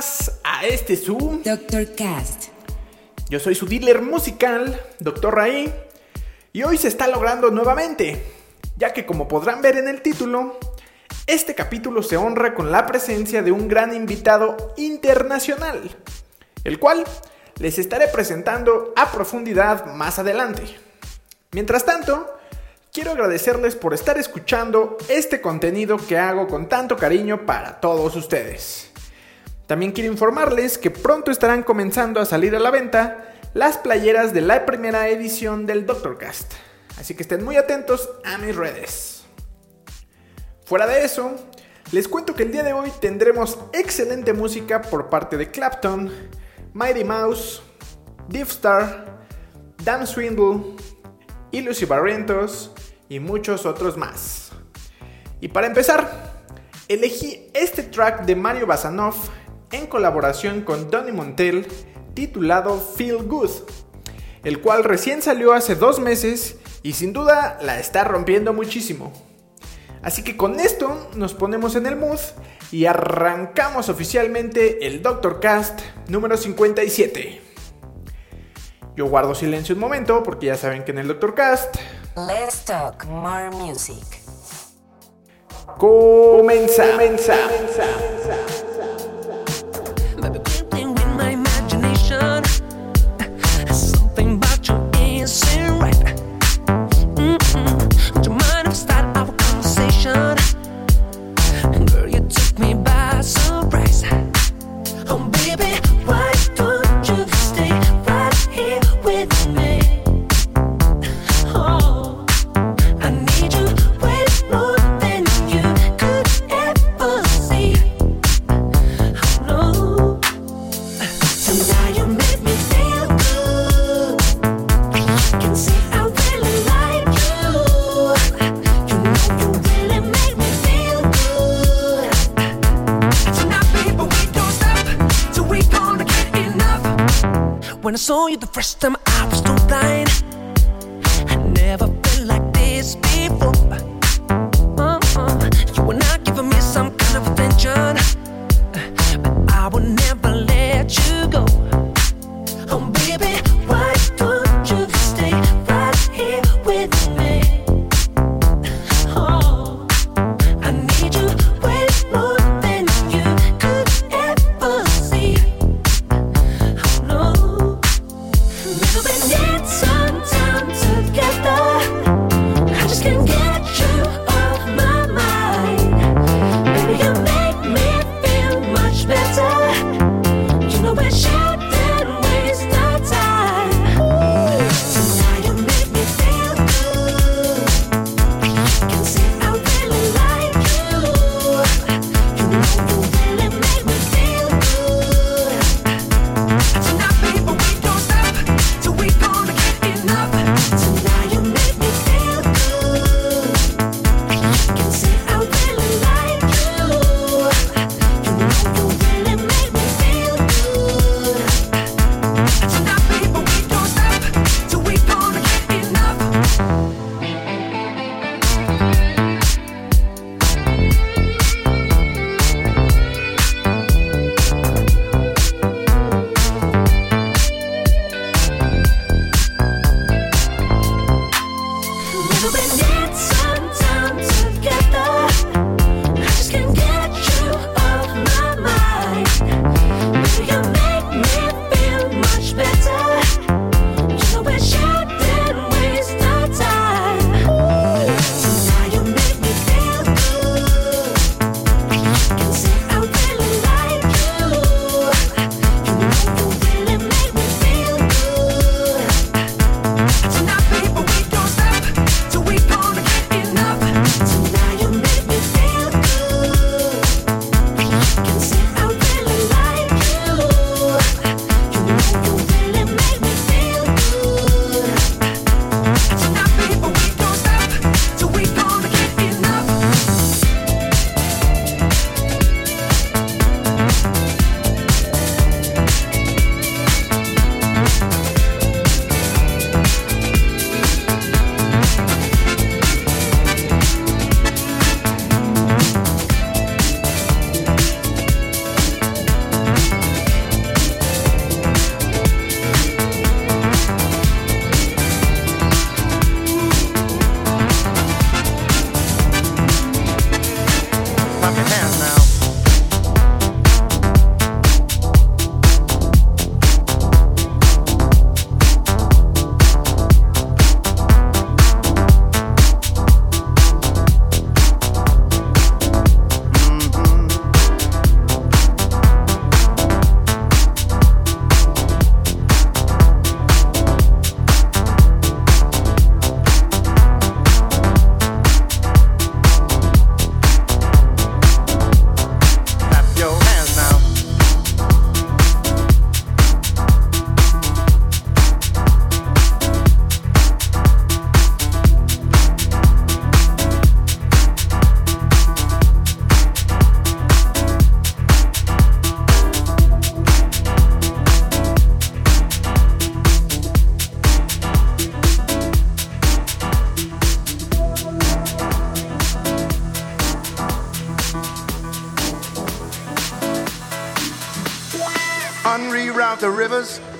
Más a este Zoom. Dr. Cast. Yo soy su dealer musical, Dr. Ray, y hoy se está logrando nuevamente, ya que como podrán ver en el título, este capítulo se honra con la presencia de un gran invitado internacional, el cual les estaré presentando a profundidad más adelante. Mientras tanto, quiero agradecerles por estar escuchando este contenido que hago con tanto cariño para todos ustedes. También quiero informarles que pronto estarán comenzando a salir a la venta las playeras de la primera edición del Doctorcast. Así que estén muy atentos a mis redes. Fuera de eso, les cuento que el día de hoy tendremos excelente música por parte de Clapton, Mighty Mouse, Deep Star, Dan Swindle, y Lucy Barrientos y muchos otros más. Y para empezar, elegí este track de Mario Basanov en colaboración con Donny Montel titulado Feel Good, el cual recién salió hace dos meses y sin duda la está rompiendo muchísimo. Así que con esto nos ponemos en el mood y arrancamos oficialmente el Doctor Cast número 57. Yo guardo silencio un momento porque ya saben que en el Doctor Cast Let's talk more music. comienza. comienza. Saw you the first time,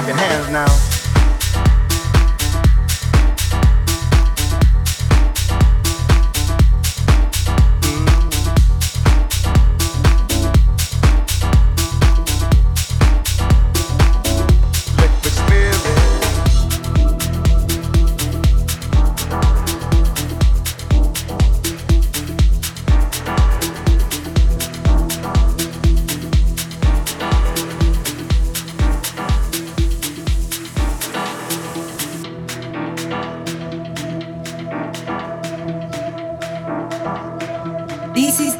clapping hands now.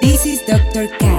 This is Dr. Cast.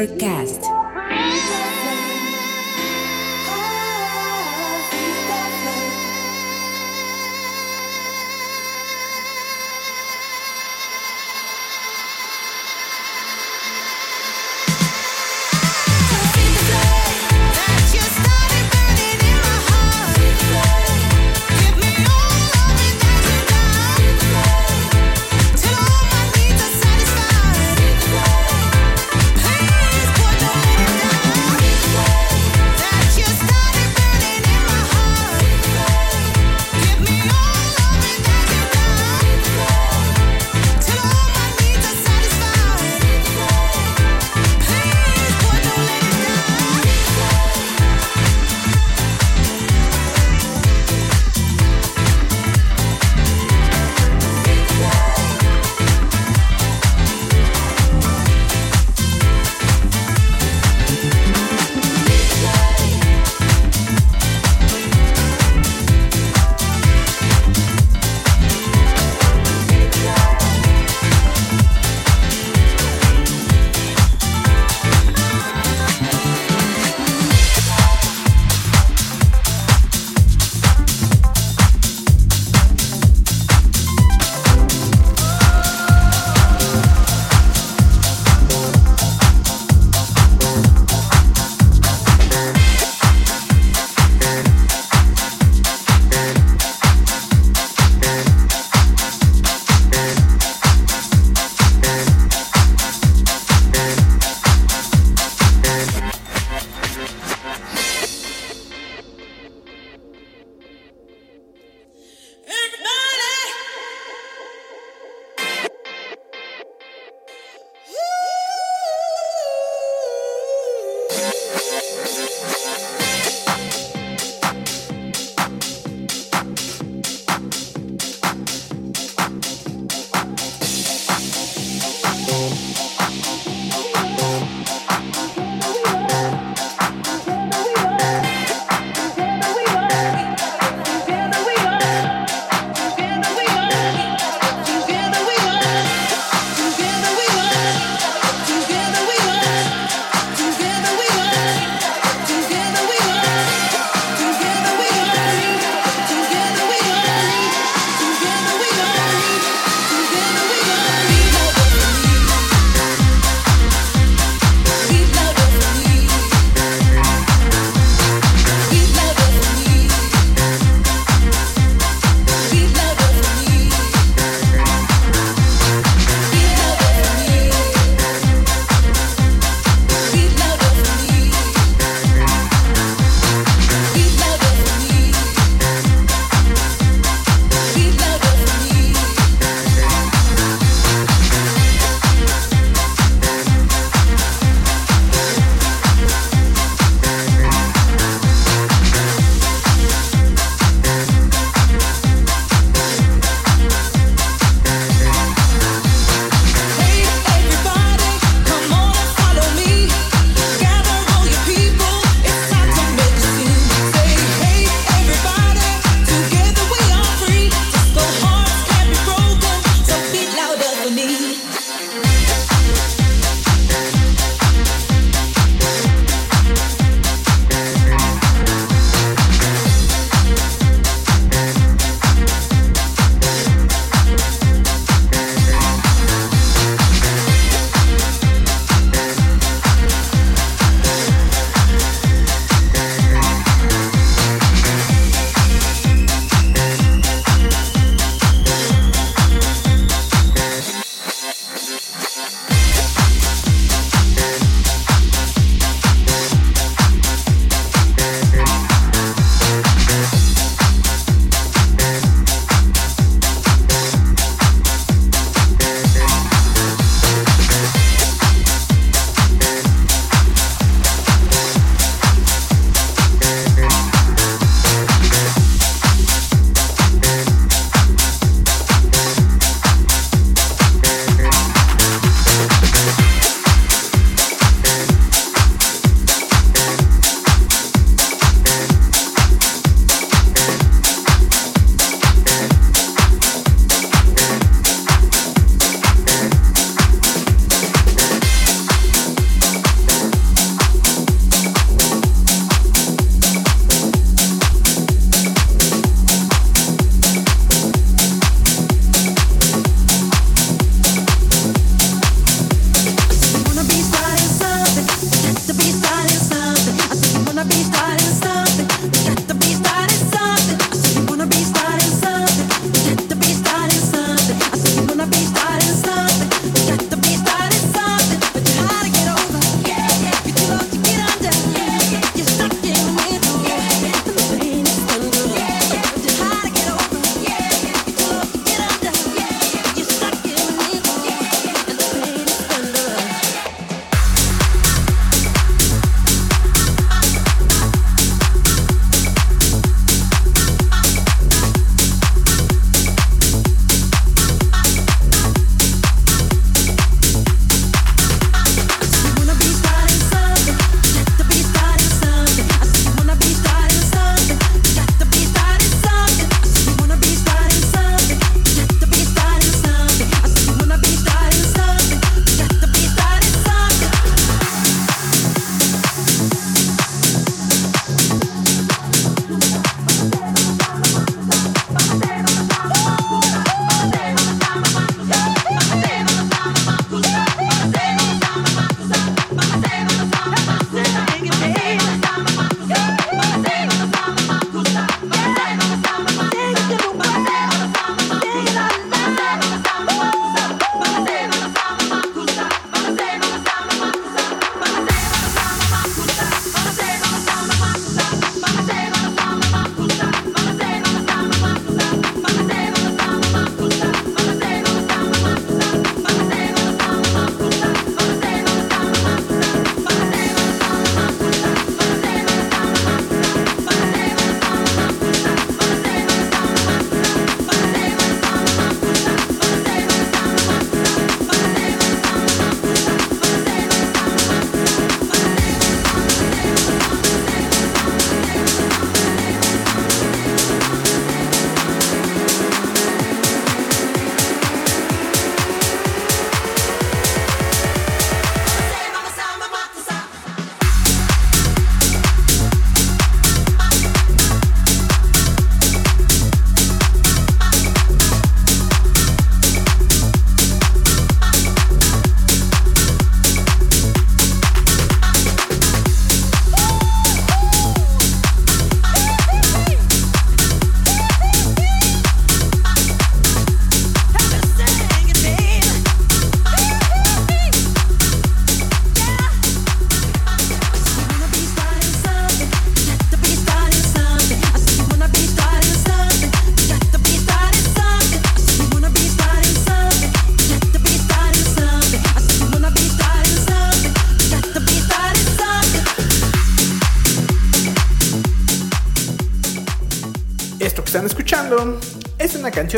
Dr. Cast.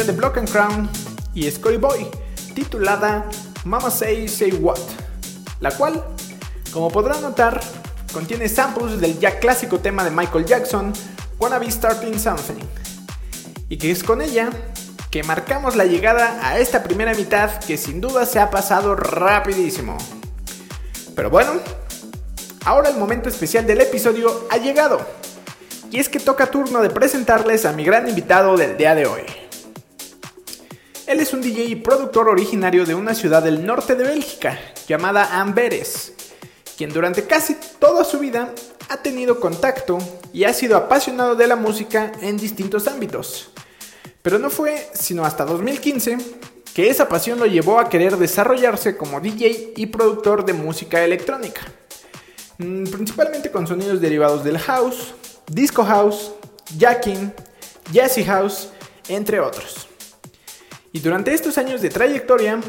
De Block and Crown y Scotty Boy titulada Mama Say Say What, la cual, como podrán notar, contiene samples del ya clásico tema de Michael Jackson, Wanna Be Starting Something, y que es con ella que marcamos la llegada a esta primera mitad que sin duda se ha pasado rapidísimo. Pero bueno, ahora el momento especial del episodio ha llegado. Y es que toca turno de presentarles a mi gran invitado del día de hoy. Él es un DJ y productor originario de una ciudad del norte de Bélgica llamada Amberes, quien durante casi toda su vida ha tenido contacto y ha sido apasionado de la música en distintos ámbitos. Pero no fue sino hasta 2015 que esa pasión lo llevó a querer desarrollarse como DJ y productor de música electrónica, Mm, principalmente con sonidos derivados del house, disco house, jacking, jazzy house, entre otros. Y durante estos años de trayectoria,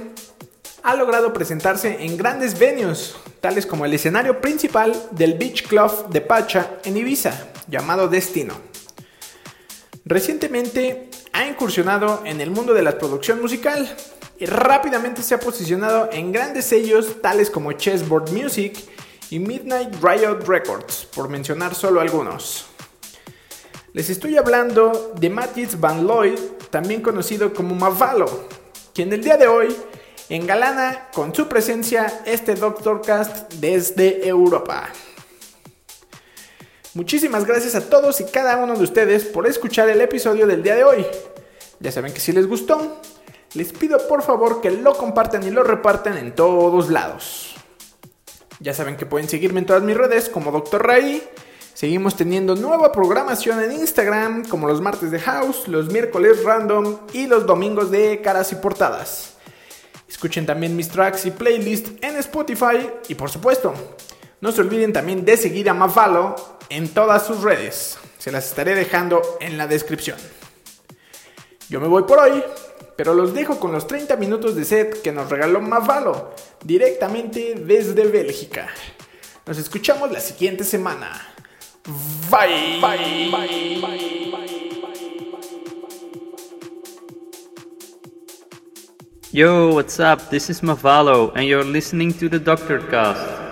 ha logrado presentarse en grandes venues, tales como el escenario principal del Beach Club de Pacha en Ibiza, llamado Destino. Recientemente ha incursionado en el mundo de la producción musical y rápidamente se ha posicionado en grandes sellos tales como Chessboard Music y Midnight Riot Records, por mencionar solo algunos. Les estoy hablando de Matthias Van Lloyd, también conocido como Mavalo, quien el día de hoy engalana con su presencia este Doctorcast desde Europa. Muchísimas gracias a todos y cada uno de ustedes por escuchar el episodio del día de hoy. Ya saben que si les gustó, les pido por favor que lo compartan y lo repartan en todos lados. Ya saben que pueden seguirme en todas mis redes como Dr. Ray. Seguimos teniendo nueva programación en Instagram, como los martes de House, los miércoles random y los domingos de caras y portadas. Escuchen también mis tracks y playlists en Spotify y por supuesto, no se olviden también de seguir a Mafalo en todas sus redes. Se las estaré dejando en la descripción. Yo me voy por hoy, pero los dejo con los 30 minutos de set que nos regaló Mafalo directamente desde Bélgica. Nos escuchamos la siguiente semana. Bye. Bye. Bye. Yo, what's up? This is Mavalo, and you're listening to the Doctor Cast.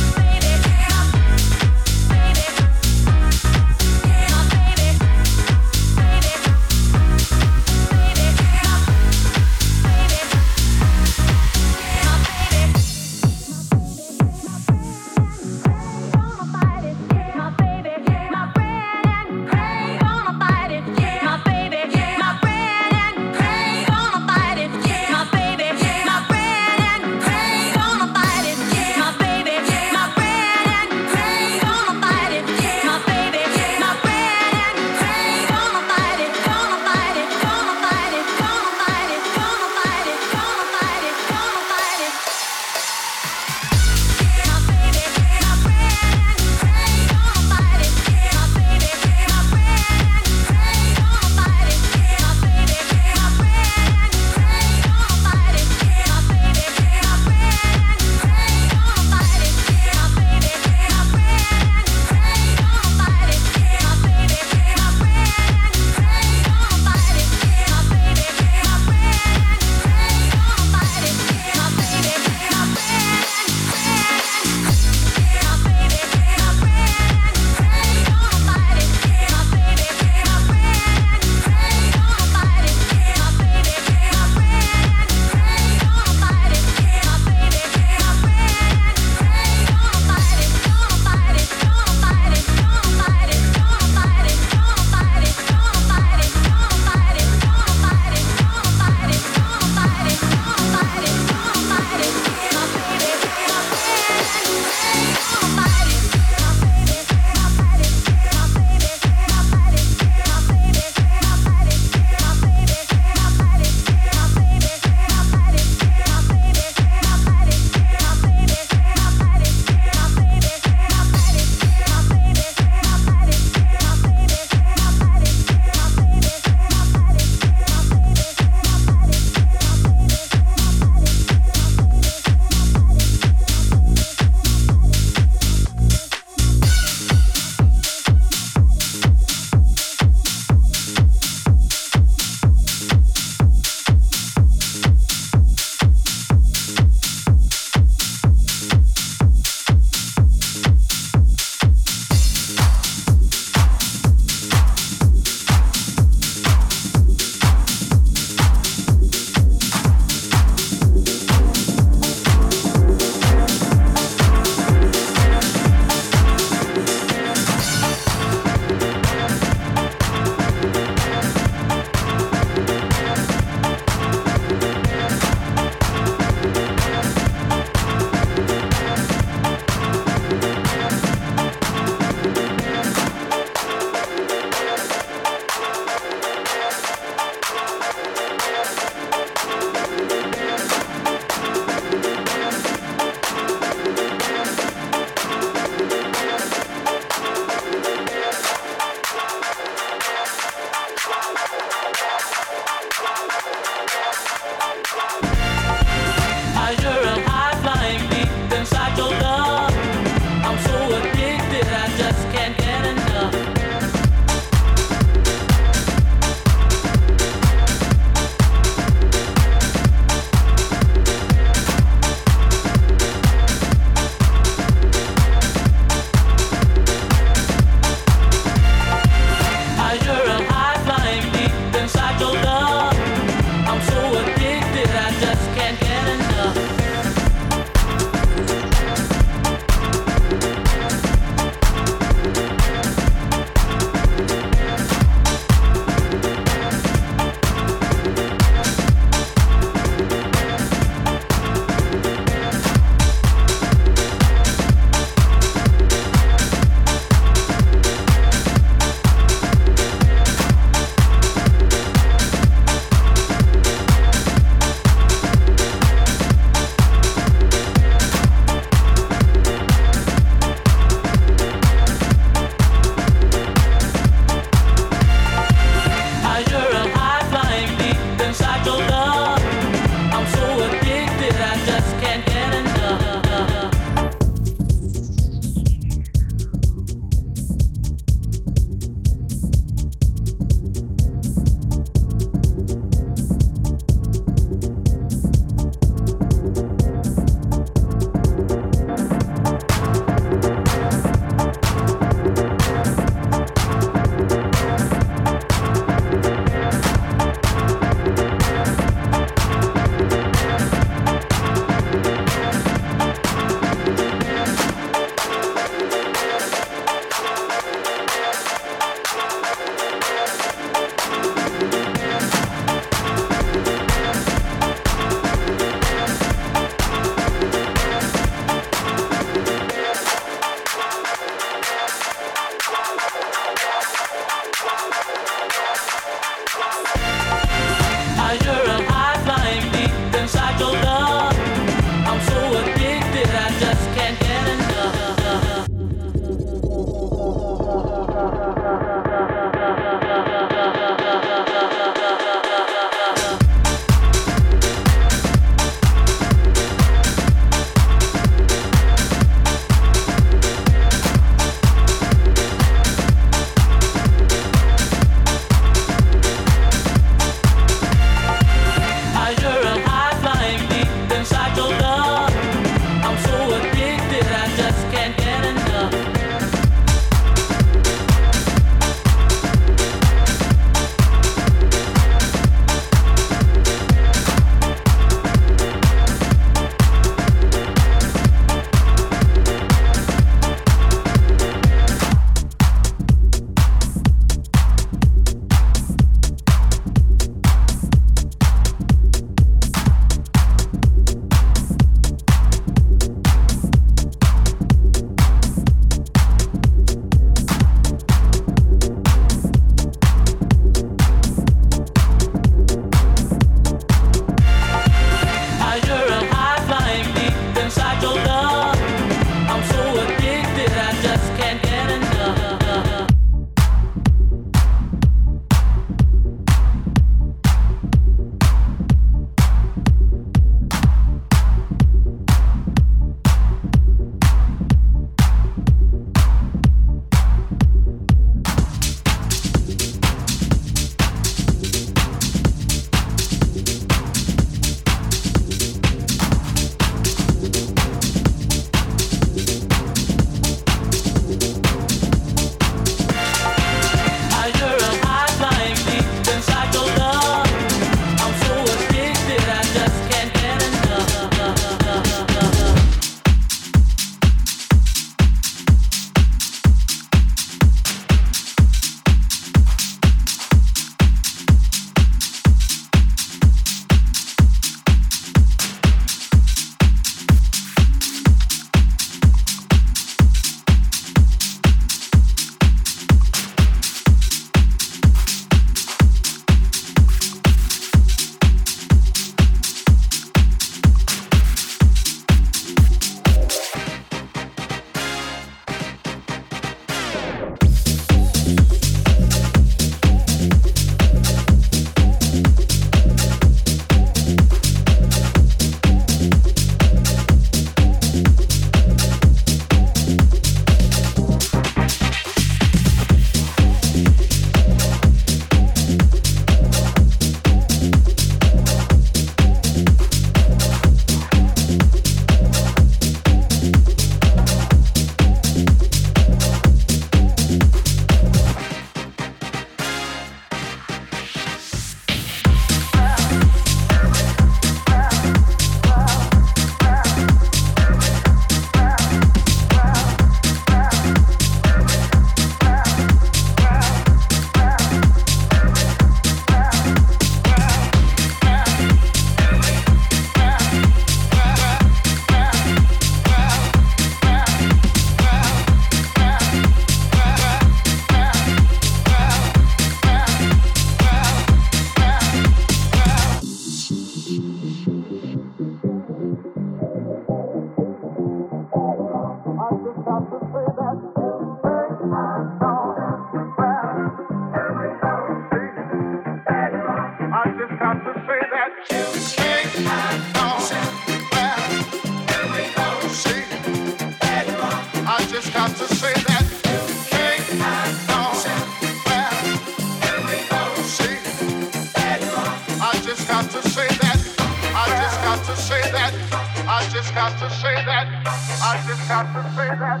Say that.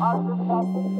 I just have to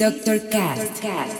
This is Dr. Cast.